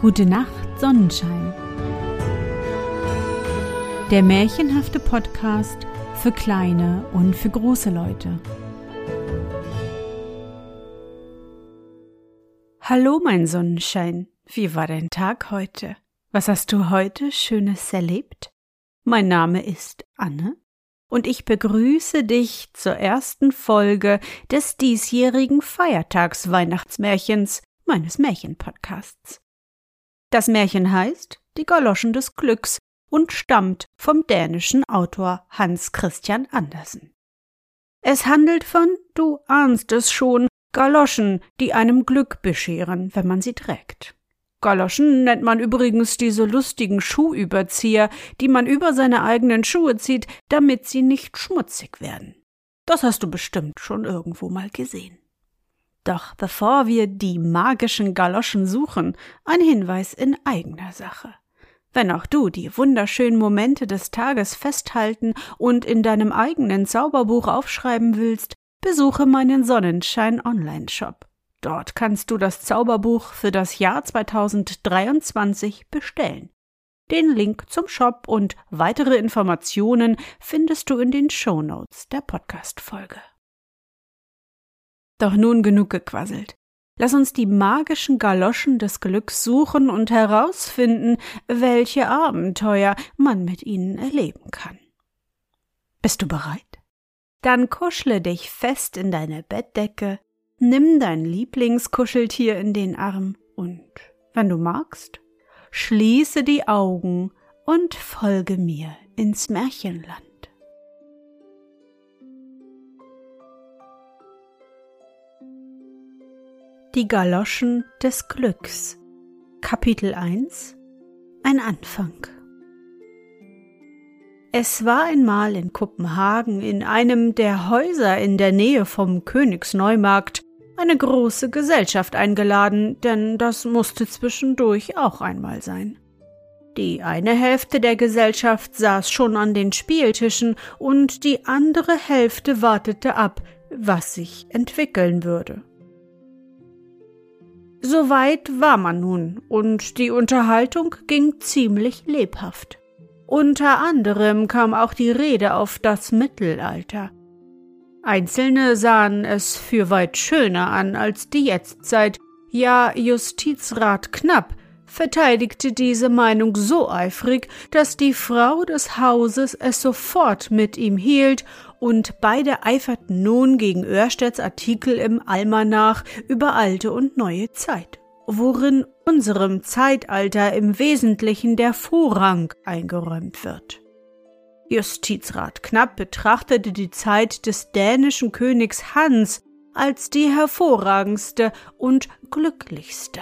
Gute Nacht, Sonnenschein. Der märchenhafte Podcast für kleine und für große Leute. Hallo, mein Sonnenschein. Wie war dein Tag heute? Was hast du heute Schönes erlebt? Mein Name ist Anne und ich begrüße dich zur ersten Folge des diesjährigen Feiertags Weihnachtsmärchens meines Märchenpodcasts. Das Märchen heißt Die Galoschen des Glücks und stammt vom dänischen Autor Hans Christian Andersen. Es handelt von, du ahnst es schon, Galoschen, die einem Glück bescheren, wenn man sie trägt. Galoschen nennt man übrigens diese lustigen Schuhüberzieher, die man über seine eigenen Schuhe zieht, damit sie nicht schmutzig werden. Das hast du bestimmt schon irgendwo mal gesehen. Doch bevor wir die magischen Galoschen suchen, ein Hinweis in eigener Sache. Wenn auch du die wunderschönen Momente des Tages festhalten und in deinem eigenen Zauberbuch aufschreiben willst, besuche meinen Sonnenschein Online-Shop. Dort kannst du das Zauberbuch für das Jahr 2023 bestellen. Den Link zum Shop und weitere Informationen findest du in den Show Notes der Podcast-Folge. Doch nun genug gequasselt. Lass uns die magischen Galoschen des Glücks suchen und herausfinden, welche Abenteuer man mit ihnen erleben kann. Bist du bereit? Dann kuschle dich fest in deine Bettdecke, Nimm dein Lieblingskuscheltier in den Arm und, wenn du magst, schließe die Augen und folge mir ins Märchenland. Die Galoschen des Glücks Kapitel 1 Ein Anfang Es war einmal in Kopenhagen in einem der Häuser in der Nähe vom Königsneumarkt eine große Gesellschaft eingeladen, denn das musste zwischendurch auch einmal sein. Die eine Hälfte der Gesellschaft saß schon an den Spieltischen und die andere Hälfte wartete ab, was sich entwickeln würde. Soweit war man nun, und die Unterhaltung ging ziemlich lebhaft. Unter anderem kam auch die Rede auf das Mittelalter. Einzelne sahen es für weit schöner an als die Jetztzeit, ja Justizrat Knapp verteidigte diese Meinung so eifrig, dass die Frau des Hauses es sofort mit ihm hielt, und beide eiferten nun gegen Örstedts Artikel im Almanach über alte und neue Zeit, worin unserem Zeitalter im Wesentlichen der Vorrang eingeräumt wird. Justizrat Knapp betrachtete die Zeit des dänischen Königs Hans als die hervorragendste und glücklichste.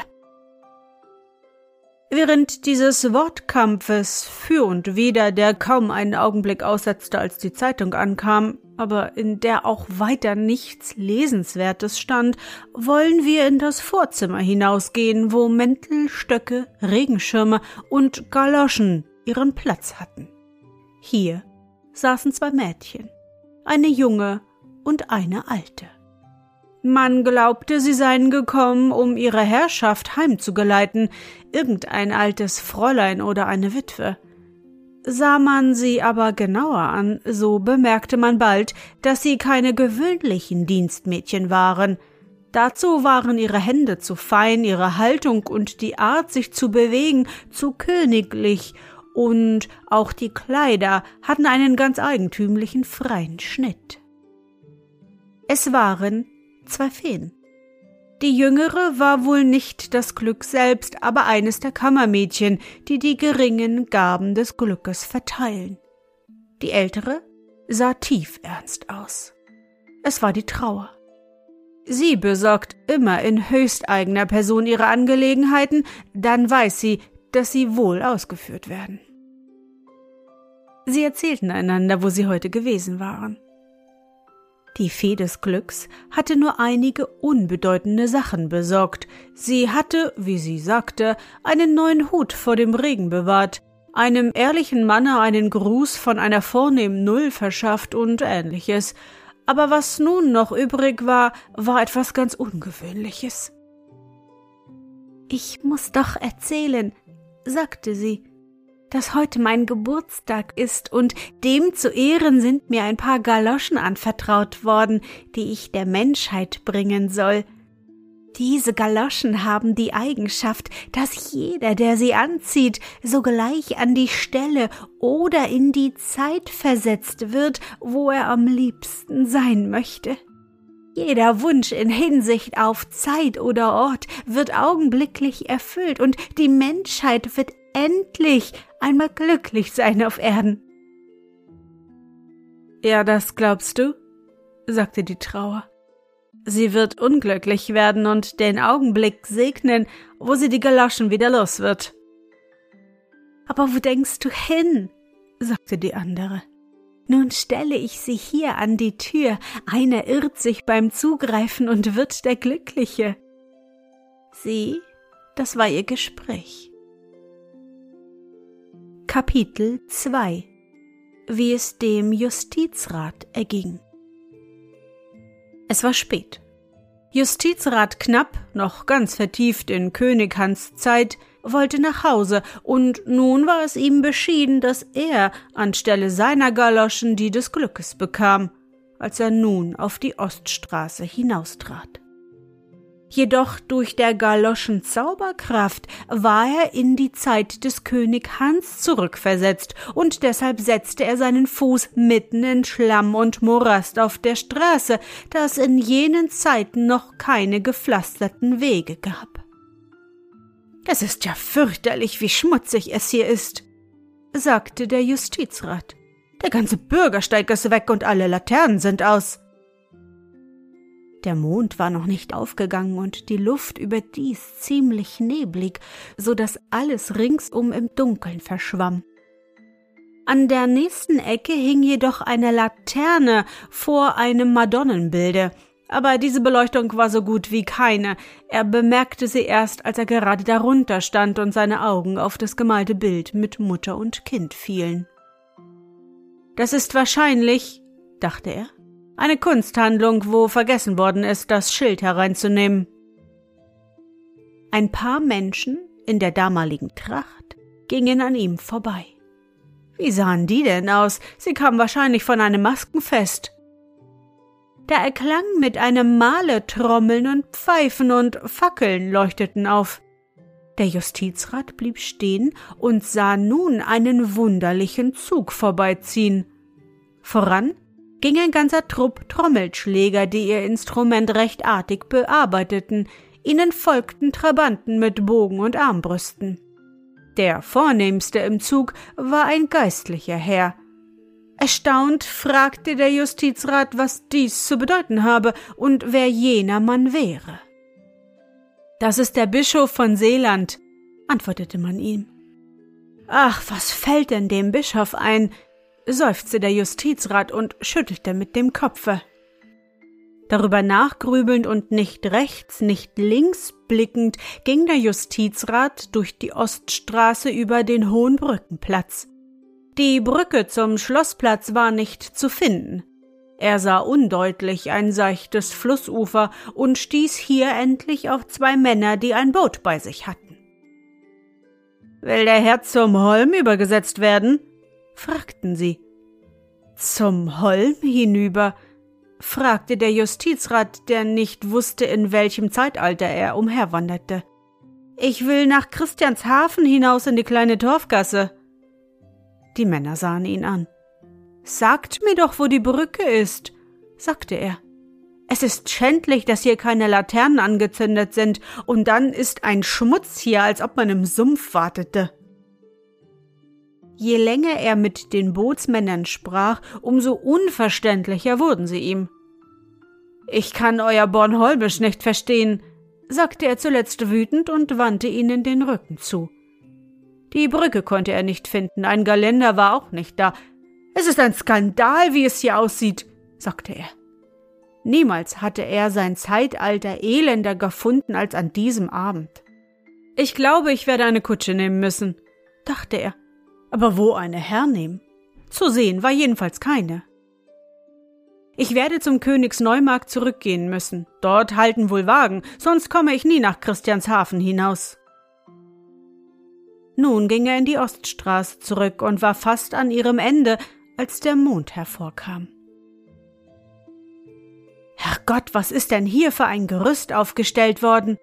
Während dieses Wortkampfes für und wider, der kaum einen Augenblick aussetzte, als die Zeitung ankam, aber in der auch weiter nichts Lesenswertes stand, wollen wir in das Vorzimmer hinausgehen, wo Mäntel, Stöcke, Regenschirme und Galoschen ihren Platz hatten. Hier saßen zwei Mädchen, eine junge und eine alte. Man glaubte, sie seien gekommen, um ihre Herrschaft heimzugeleiten, irgendein altes Fräulein oder eine Witwe. Sah man sie aber genauer an, so bemerkte man bald, dass sie keine gewöhnlichen Dienstmädchen waren. Dazu waren ihre Hände zu fein, ihre Haltung und die Art, sich zu bewegen, zu königlich und auch die Kleider hatten einen ganz eigentümlichen freien Schnitt. Es waren zwei Feen. Die jüngere war wohl nicht das Glück selbst, aber eines der Kammermädchen, die die geringen Gaben des Glückes verteilen. Die ältere sah tief ernst aus. Es war die Trauer. Sie besorgt immer in höchst eigener Person ihre Angelegenheiten, dann weiß sie, dass sie wohl ausgeführt werden. Sie erzählten einander, wo sie heute gewesen waren. Die Fee des Glücks hatte nur einige unbedeutende Sachen besorgt. Sie hatte, wie sie sagte, einen neuen Hut vor dem Regen bewahrt, einem ehrlichen Manne einen Gruß von einer vornehmen Null verschafft und ähnliches. Aber was nun noch übrig war, war etwas ganz Ungewöhnliches. Ich muss doch erzählen, sagte sie, dass heute mein Geburtstag ist und dem zu Ehren sind mir ein paar Galoschen anvertraut worden, die ich der Menschheit bringen soll. Diese Galoschen haben die Eigenschaft, dass jeder, der sie anzieht, sogleich an die Stelle oder in die Zeit versetzt wird, wo er am liebsten sein möchte. Jeder Wunsch in Hinsicht auf Zeit oder Ort wird augenblicklich erfüllt und die Menschheit wird endlich einmal glücklich sein auf Erden. Ja, das glaubst du? sagte die Trauer. Sie wird unglücklich werden und den Augenblick segnen, wo sie die Galoschen wieder los wird. Aber wo denkst du hin? sagte die andere. Nun stelle ich sie hier an die Tür, einer irrt sich beim Zugreifen und wird der Glückliche. Sie, das war ihr Gespräch. Kapitel 2 Wie es dem Justizrat erging. Es war spät. Justizrat Knapp, noch ganz vertieft in König Hans Zeit, wollte nach Hause, und nun war es ihm beschieden, dass er anstelle seiner Galoschen die des Glückes bekam, als er nun auf die Oststraße hinaustrat. Jedoch durch der Galoschen Zauberkraft war er in die Zeit des König Hans zurückversetzt, und deshalb setzte er seinen Fuß mitten in Schlamm und Morast auf der Straße, da es in jenen Zeiten noch keine gepflasterten Wege gab. Es ist ja fürchterlich, wie schmutzig es hier ist, sagte der Justizrat. Der ganze Bürgersteig ist weg und alle Laternen sind aus. Der Mond war noch nicht aufgegangen und die Luft überdies ziemlich neblig, so dass alles ringsum im Dunkeln verschwamm. An der nächsten Ecke hing jedoch eine Laterne vor einem Madonnenbilde, aber diese Beleuchtung war so gut wie keine. Er bemerkte sie erst, als er gerade darunter stand und seine Augen auf das gemalte Bild mit Mutter und Kind fielen. Das ist wahrscheinlich, dachte er, eine Kunsthandlung, wo vergessen worden ist, das Schild hereinzunehmen. Ein paar Menschen in der damaligen Tracht gingen an ihm vorbei. Wie sahen die denn aus? Sie kamen wahrscheinlich von einem Maskenfest. Da erklang mit einem Male Trommeln und Pfeifen und Fackeln leuchteten auf. Der Justizrat blieb stehen und sah nun einen wunderlichen Zug vorbeiziehen. Voran ging ein ganzer Trupp Trommelschläger, die ihr Instrument recht artig bearbeiteten, ihnen folgten Trabanten mit Bogen und Armbrüsten. Der vornehmste im Zug war ein geistlicher Herr. Erstaunt fragte der Justizrat, was dies zu bedeuten habe und wer jener Mann wäre. Das ist der Bischof von Seeland, antwortete man ihm. Ach, was fällt denn dem Bischof ein? Seufzte der Justizrat und schüttelte mit dem Kopfe. Darüber nachgrübelnd und nicht rechts, nicht links blickend, ging der Justizrat durch die Oststraße über den Hohen Brückenplatz. Die Brücke zum Schlossplatz war nicht zu finden. Er sah undeutlich ein seichtes Flussufer und stieß hier endlich auf zwei Männer, die ein Boot bei sich hatten. Will der Herr zum Holm übergesetzt werden? Fragten sie. Zum Holm hinüber? fragte der Justizrat, der nicht wusste, in welchem Zeitalter er umherwanderte. Ich will nach Christianshafen hinaus in die kleine Torfgasse. Die Männer sahen ihn an. Sagt mir doch, wo die Brücke ist, sagte er. Es ist schändlich, dass hier keine Laternen angezündet sind, und dann ist ein Schmutz hier, als ob man im Sumpf wartete. Je länger er mit den Bootsmännern sprach, umso unverständlicher wurden sie ihm. Ich kann euer Bornholmisch nicht verstehen, sagte er zuletzt wütend und wandte ihnen den Rücken zu. Die Brücke konnte er nicht finden, ein Geländer war auch nicht da. Es ist ein Skandal, wie es hier aussieht, sagte er. Niemals hatte er sein Zeitalter elender gefunden als an diesem Abend. Ich glaube, ich werde eine Kutsche nehmen müssen, dachte er aber wo eine hernehmen? Zu sehen war jedenfalls keine. Ich werde zum Königsneumarkt zurückgehen müssen. Dort halten wohl Wagen, sonst komme ich nie nach Christianshafen hinaus. Nun ging er in die Oststraße zurück und war fast an ihrem Ende, als der Mond hervorkam. Herrgott, was ist denn hier für ein Gerüst aufgestellt worden?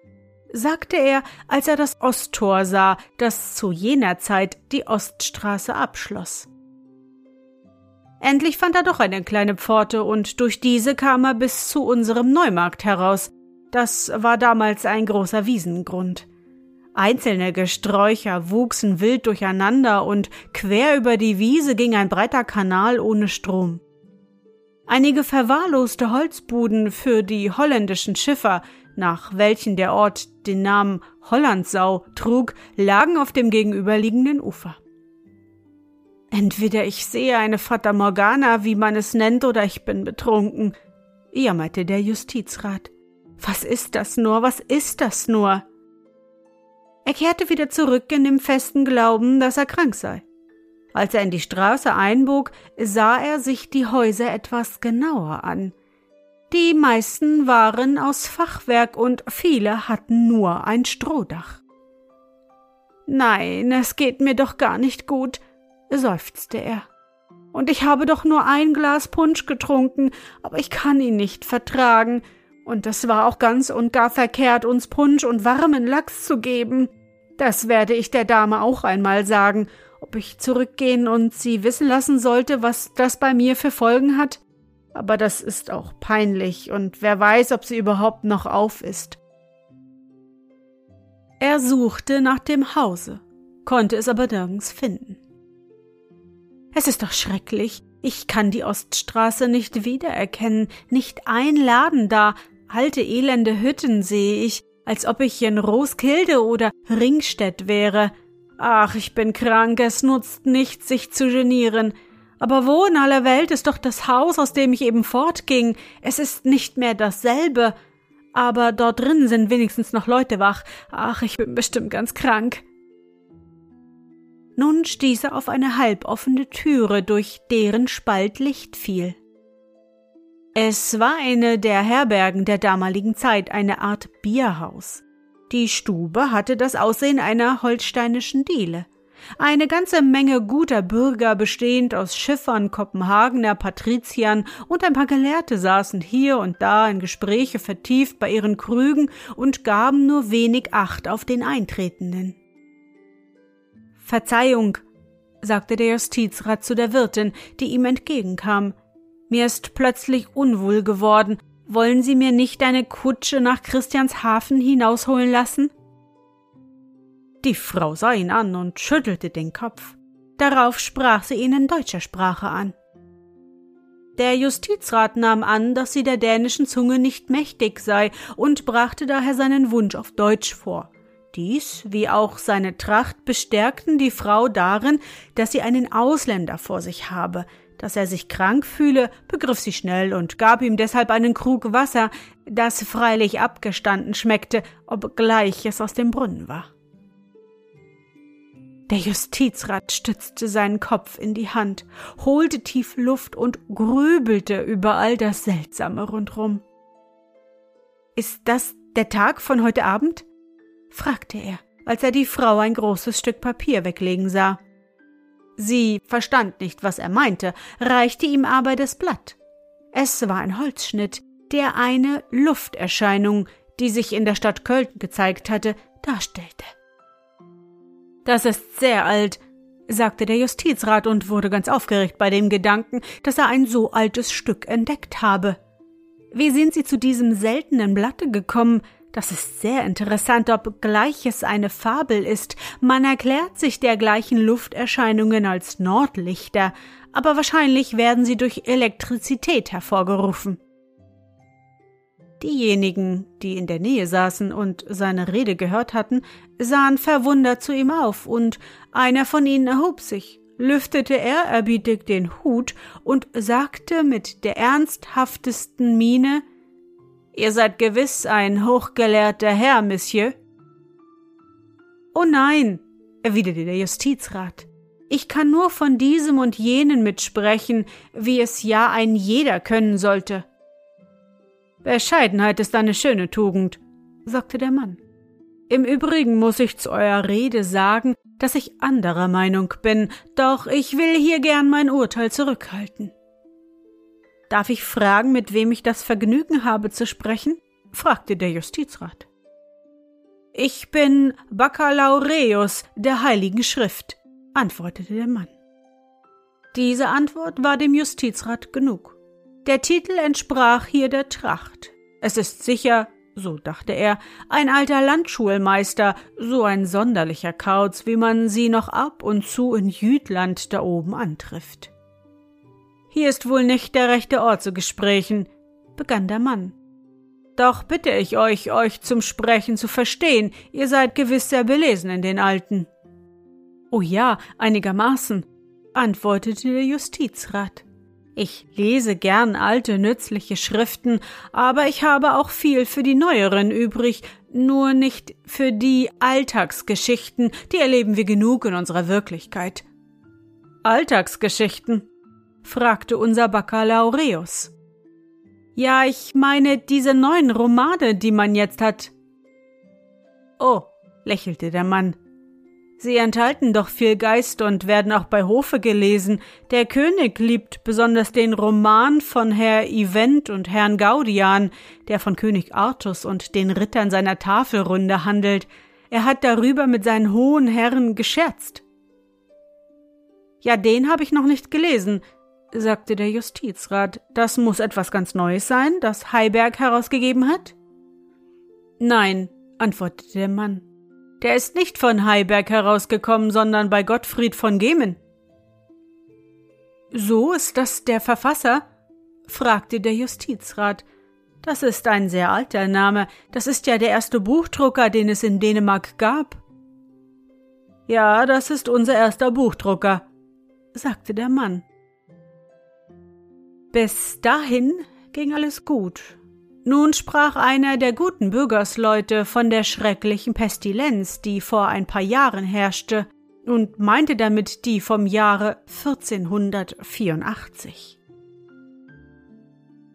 Sagte er, als er das Osttor sah, das zu jener Zeit die Oststraße abschloss. Endlich fand er doch eine kleine Pforte, und durch diese kam er bis zu unserem Neumarkt heraus. Das war damals ein großer Wiesengrund. Einzelne Gesträucher wuchsen wild durcheinander, und quer über die Wiese ging ein breiter Kanal ohne Strom. Einige verwahrloste Holzbuden für die holländischen Schiffer, nach welchen der Ort den Namen Hollandsau trug, lagen auf dem gegenüberliegenden Ufer. Entweder ich sehe eine Fata Morgana, wie man es nennt, oder ich bin betrunken, jammerte der Justizrat. Was ist das nur? Was ist das nur? Er kehrte wieder zurück in dem festen Glauben, dass er krank sei. Als er in die Straße einbog, sah er sich die Häuser etwas genauer an. Die meisten waren aus Fachwerk und viele hatten nur ein Strohdach. Nein, es geht mir doch gar nicht gut, seufzte er. Und ich habe doch nur ein Glas Punsch getrunken, aber ich kann ihn nicht vertragen, und es war auch ganz und gar verkehrt, uns Punsch und warmen Lachs zu geben. Das werde ich der Dame auch einmal sagen, ob ich zurückgehen und sie wissen lassen sollte, was das bei mir für Folgen hat. Aber das ist auch peinlich, und wer weiß, ob sie überhaupt noch auf ist. Er suchte nach dem Hause, konnte es aber nirgends finden. Es ist doch schrecklich. Ich kann die Oststraße nicht wiedererkennen, nicht ein Laden da, alte elende Hütten sehe ich, als ob ich in Roskilde oder Ringstedt wäre, Ach, ich bin krank, es nutzt nichts, sich zu genieren. Aber wo in aller Welt ist doch das Haus, aus dem ich eben fortging? Es ist nicht mehr dasselbe. Aber dort drin sind wenigstens noch Leute wach. Ach, ich bin bestimmt ganz krank. Nun stieß er auf eine halboffene Türe, durch deren Spalt Licht fiel. Es war eine der Herbergen der damaligen Zeit, eine Art Bierhaus. Die Stube hatte das Aussehen einer holsteinischen Diele. Eine ganze Menge guter Bürger, bestehend aus Schiffern, Kopenhagener, Patriziern und ein paar Gelehrte saßen hier und da in Gespräche vertieft bei ihren Krügen und gaben nur wenig Acht auf den Eintretenden. Verzeihung, sagte der Justizrat zu der Wirtin, die ihm entgegenkam. Mir ist plötzlich unwohl geworden, wollen Sie mir nicht eine Kutsche nach Christianshafen hinausholen lassen? Die Frau sah ihn an und schüttelte den Kopf. Darauf sprach sie ihn in deutscher Sprache an. Der Justizrat nahm an, dass sie der dänischen Zunge nicht mächtig sei und brachte daher seinen Wunsch auf Deutsch vor. Dies, wie auch seine Tracht, bestärkten die Frau darin, dass sie einen Ausländer vor sich habe, dass er sich krank fühle, begriff sie schnell und gab ihm deshalb einen Krug Wasser, das freilich abgestanden schmeckte, obgleich es aus dem Brunnen war. Der Justizrat stützte seinen Kopf in die Hand, holte tief Luft und grübelte über all das Seltsame rundrum. Ist das der Tag von heute Abend? fragte er, als er die Frau ein großes Stück Papier weglegen sah. Sie verstand nicht, was er meinte, reichte ihm aber das Blatt. Es war ein Holzschnitt, der eine Lufterscheinung, die sich in der Stadt Köln gezeigt hatte, darstellte. Das ist sehr alt, sagte der Justizrat und wurde ganz aufgeregt bei dem Gedanken, dass er ein so altes Stück entdeckt habe. Wie sind Sie zu diesem seltenen Blatte gekommen? Das ist sehr interessant, obgleich es eine Fabel ist. Man erklärt sich dergleichen Lufterscheinungen als Nordlichter, aber wahrscheinlich werden sie durch Elektrizität hervorgerufen. Diejenigen, die in der Nähe saßen und seine Rede gehört hatten, sahen verwundert zu ihm auf, und einer von ihnen erhob sich, lüftete ehrerbietig den Hut und sagte mit der ernsthaftesten Miene Ihr seid gewiss ein hochgelehrter Herr, Monsieur. Oh nein, erwiderte der Justizrat. Ich kann nur von diesem und jenen mitsprechen, wie es ja ein jeder können sollte. Bescheidenheit ist eine schöne Tugend, sagte der Mann. Im Übrigen muss ich zu eurer Rede sagen, dass ich anderer Meinung bin, doch ich will hier gern mein Urteil zurückhalten. Darf ich fragen, mit wem ich das Vergnügen habe zu sprechen? fragte der Justizrat. Ich bin Baccalaureus der Heiligen Schrift, antwortete der Mann. Diese Antwort war dem Justizrat genug. Der Titel entsprach hier der Tracht. Es ist sicher, so dachte er, ein alter Landschulmeister, so ein sonderlicher Kauz, wie man sie noch ab und zu in Jütland da oben antrifft. Hier ist wohl nicht der rechte Ort zu Gesprächen, begann der Mann. Doch bitte ich euch, euch zum Sprechen zu verstehen, ihr seid gewiss sehr belesen in den Alten. Oh ja, einigermaßen, antwortete der Justizrat. Ich lese gern alte, nützliche Schriften, aber ich habe auch viel für die neueren übrig, nur nicht für die Alltagsgeschichten, die erleben wir genug in unserer Wirklichkeit. Alltagsgeschichten? Fragte unser Baccalaureus. Ja, ich meine diese neuen Romane, die man jetzt hat. Oh, lächelte der Mann. Sie enthalten doch viel Geist und werden auch bei Hofe gelesen. Der König liebt besonders den Roman von Herr Ivent und Herrn Gaudian, der von König Artus und den Rittern seiner Tafelrunde handelt. Er hat darüber mit seinen hohen Herren gescherzt. Ja, den habe ich noch nicht gelesen, sagte der Justizrat. Das muss etwas ganz Neues sein, das Heiberg herausgegeben hat? Nein, antwortete der Mann. Der ist nicht von Heiberg herausgekommen, sondern bei Gottfried von Gemen. So ist das der Verfasser? fragte der Justizrat. Das ist ein sehr alter Name. Das ist ja der erste Buchdrucker, den es in Dänemark gab. Ja, das ist unser erster Buchdrucker, sagte der Mann. Bis dahin ging alles gut. Nun sprach einer der guten Bürgersleute von der schrecklichen Pestilenz, die vor ein paar Jahren herrschte, und meinte damit die vom Jahre 1484.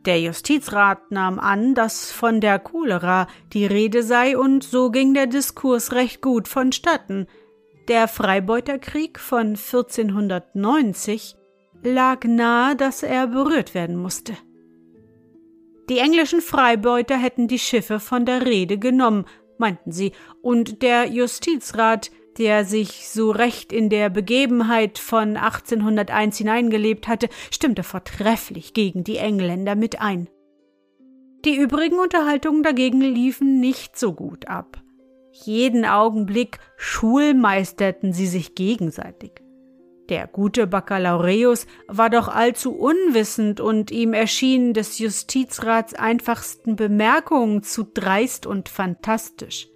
Der Justizrat nahm an, dass von der Cholera die Rede sei, und so ging der Diskurs recht gut vonstatten. Der Freibeuterkrieg von 1490 lag nahe, dass er berührt werden musste. Die englischen Freibeuter hätten die Schiffe von der Rede genommen, meinten sie, und der Justizrat, der sich so recht in der Begebenheit von 1801 hineingelebt hatte, stimmte vortrefflich gegen die Engländer mit ein. Die übrigen Unterhaltungen dagegen liefen nicht so gut ab. Jeden Augenblick schulmeisterten sie sich gegenseitig. Der gute Baccalaureus war doch allzu unwissend und ihm erschienen des Justizrats einfachsten Bemerkungen zu dreist und fantastisch.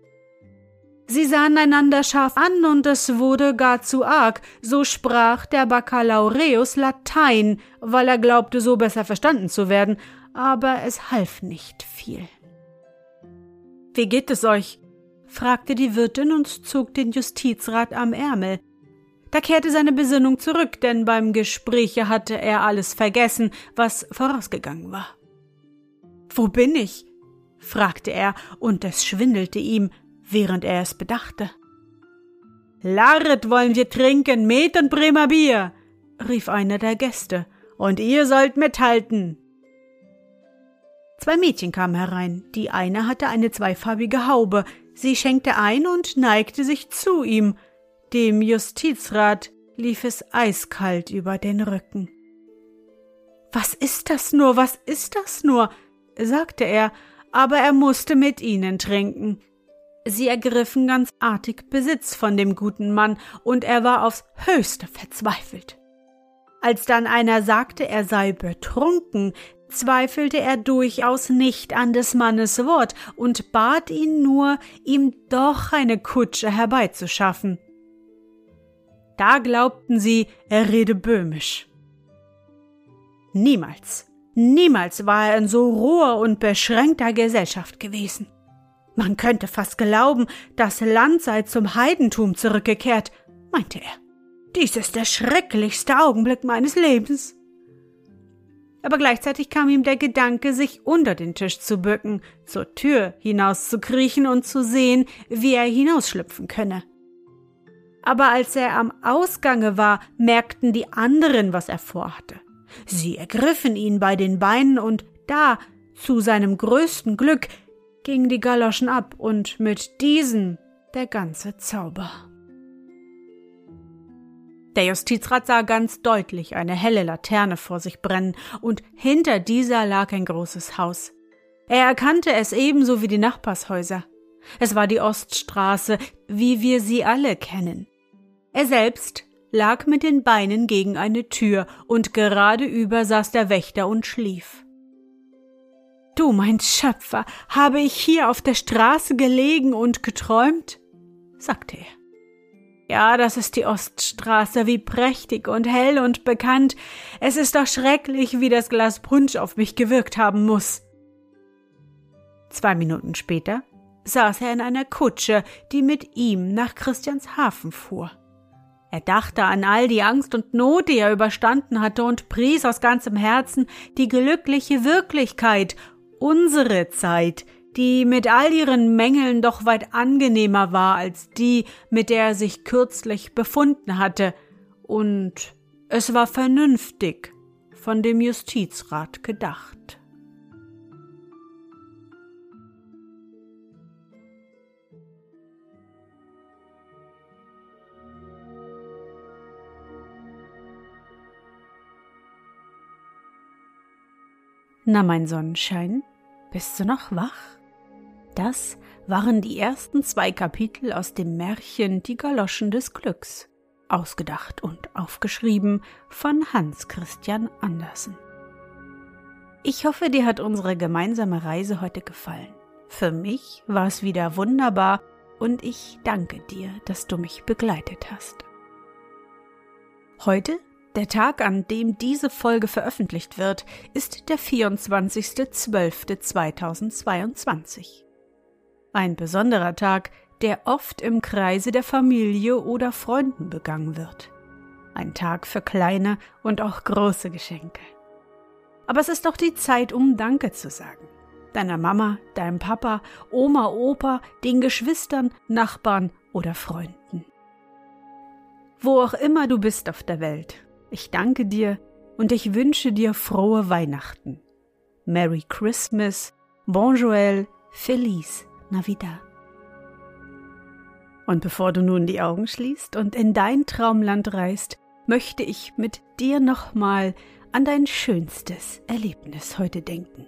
Sie sahen einander scharf an und es wurde gar zu arg, so sprach der Baccalaureus Latein, weil er glaubte, so besser verstanden zu werden, aber es half nicht viel. Wie geht es euch? fragte die Wirtin und zog den Justizrat am Ärmel. Da kehrte seine Besinnung zurück, denn beim Gespräche hatte er alles vergessen, was vorausgegangen war. Wo bin ich? fragte er, und es schwindelte ihm, während er es bedachte. Larret wollen wir trinken, Met und Bremer Bier, rief einer der Gäste, und ihr sollt mithalten. Zwei Mädchen kamen herein, die eine hatte eine zweifarbige Haube, sie schenkte ein und neigte sich zu ihm, dem Justizrat lief es eiskalt über den Rücken. Was ist das nur, was ist das nur? sagte er, aber er musste mit ihnen trinken. Sie ergriffen ganz artig Besitz von dem guten Mann, und er war aufs höchste verzweifelt. Als dann einer sagte, er sei betrunken, zweifelte er durchaus nicht an des Mannes Wort und bat ihn nur, ihm doch eine Kutsche herbeizuschaffen. Da glaubten sie, er rede böhmisch. Niemals, niemals war er in so roher und beschränkter Gesellschaft gewesen. Man könnte fast glauben, das Land sei zum Heidentum zurückgekehrt, meinte er. Dies ist der schrecklichste Augenblick meines Lebens. Aber gleichzeitig kam ihm der Gedanke, sich unter den Tisch zu bücken, zur Tür hinauszukriechen und zu sehen, wie er hinausschlüpfen könne. Aber als er am Ausgange war, merkten die anderen, was er vorhatte. Sie ergriffen ihn bei den Beinen und da, zu seinem größten Glück, gingen die Galoschen ab und mit diesen der ganze Zauber. Der Justizrat sah ganz deutlich eine helle Laterne vor sich brennen, und hinter dieser lag ein großes Haus. Er erkannte es ebenso wie die Nachbarshäuser. Es war die Oststraße, wie wir sie alle kennen. Er selbst lag mit den Beinen gegen eine Tür, und geradeüber saß der Wächter und schlief. Du, mein Schöpfer, habe ich hier auf der Straße gelegen und geträumt? sagte er. Ja, das ist die Oststraße, wie prächtig und hell und bekannt. Es ist doch schrecklich, wie das Glas Punsch auf mich gewirkt haben muss. Zwei Minuten später saß er in einer Kutsche, die mit ihm nach Christianshafen fuhr. Er dachte an all die Angst und Not, die er überstanden hatte, und pries aus ganzem Herzen die glückliche Wirklichkeit, unsere Zeit, die mit all ihren Mängeln doch weit angenehmer war als die, mit der er sich kürzlich befunden hatte, und es war vernünftig von dem Justizrat gedacht. Na, mein Sonnenschein, bist du noch wach? Das waren die ersten zwei Kapitel aus dem Märchen Die Galoschen des Glücks, ausgedacht und aufgeschrieben von Hans Christian Andersen. Ich hoffe, dir hat unsere gemeinsame Reise heute gefallen. Für mich war es wieder wunderbar und ich danke dir, dass du mich begleitet hast. Heute der Tag, an dem diese Folge veröffentlicht wird, ist der 24.12.2022. Ein besonderer Tag, der oft im Kreise der Familie oder Freunden begangen wird. Ein Tag für kleine und auch große Geschenke. Aber es ist doch die Zeit, um Danke zu sagen. Deiner Mama, deinem Papa, Oma, Opa, den Geschwistern, Nachbarn oder Freunden. Wo auch immer du bist auf der Welt, ich danke dir und ich wünsche dir frohe Weihnachten. Merry Christmas, Bonjour, Feliz Navidad. Und bevor du nun die Augen schließt und in dein Traumland reist, möchte ich mit dir nochmal an dein schönstes Erlebnis heute denken.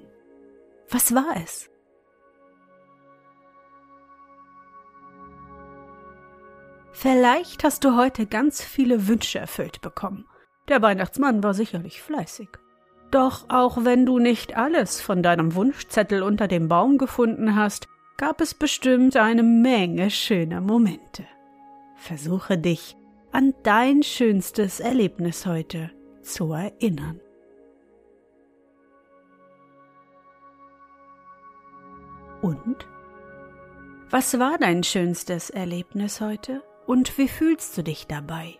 Was war es? Vielleicht hast du heute ganz viele Wünsche erfüllt bekommen der Weihnachtsmann war sicherlich fleißig. Doch auch wenn du nicht alles von deinem Wunschzettel unter dem Baum gefunden hast, gab es bestimmt eine Menge schöner Momente. Versuche dich an dein schönstes Erlebnis heute zu erinnern. Und? Was war dein schönstes Erlebnis heute und wie fühlst du dich dabei?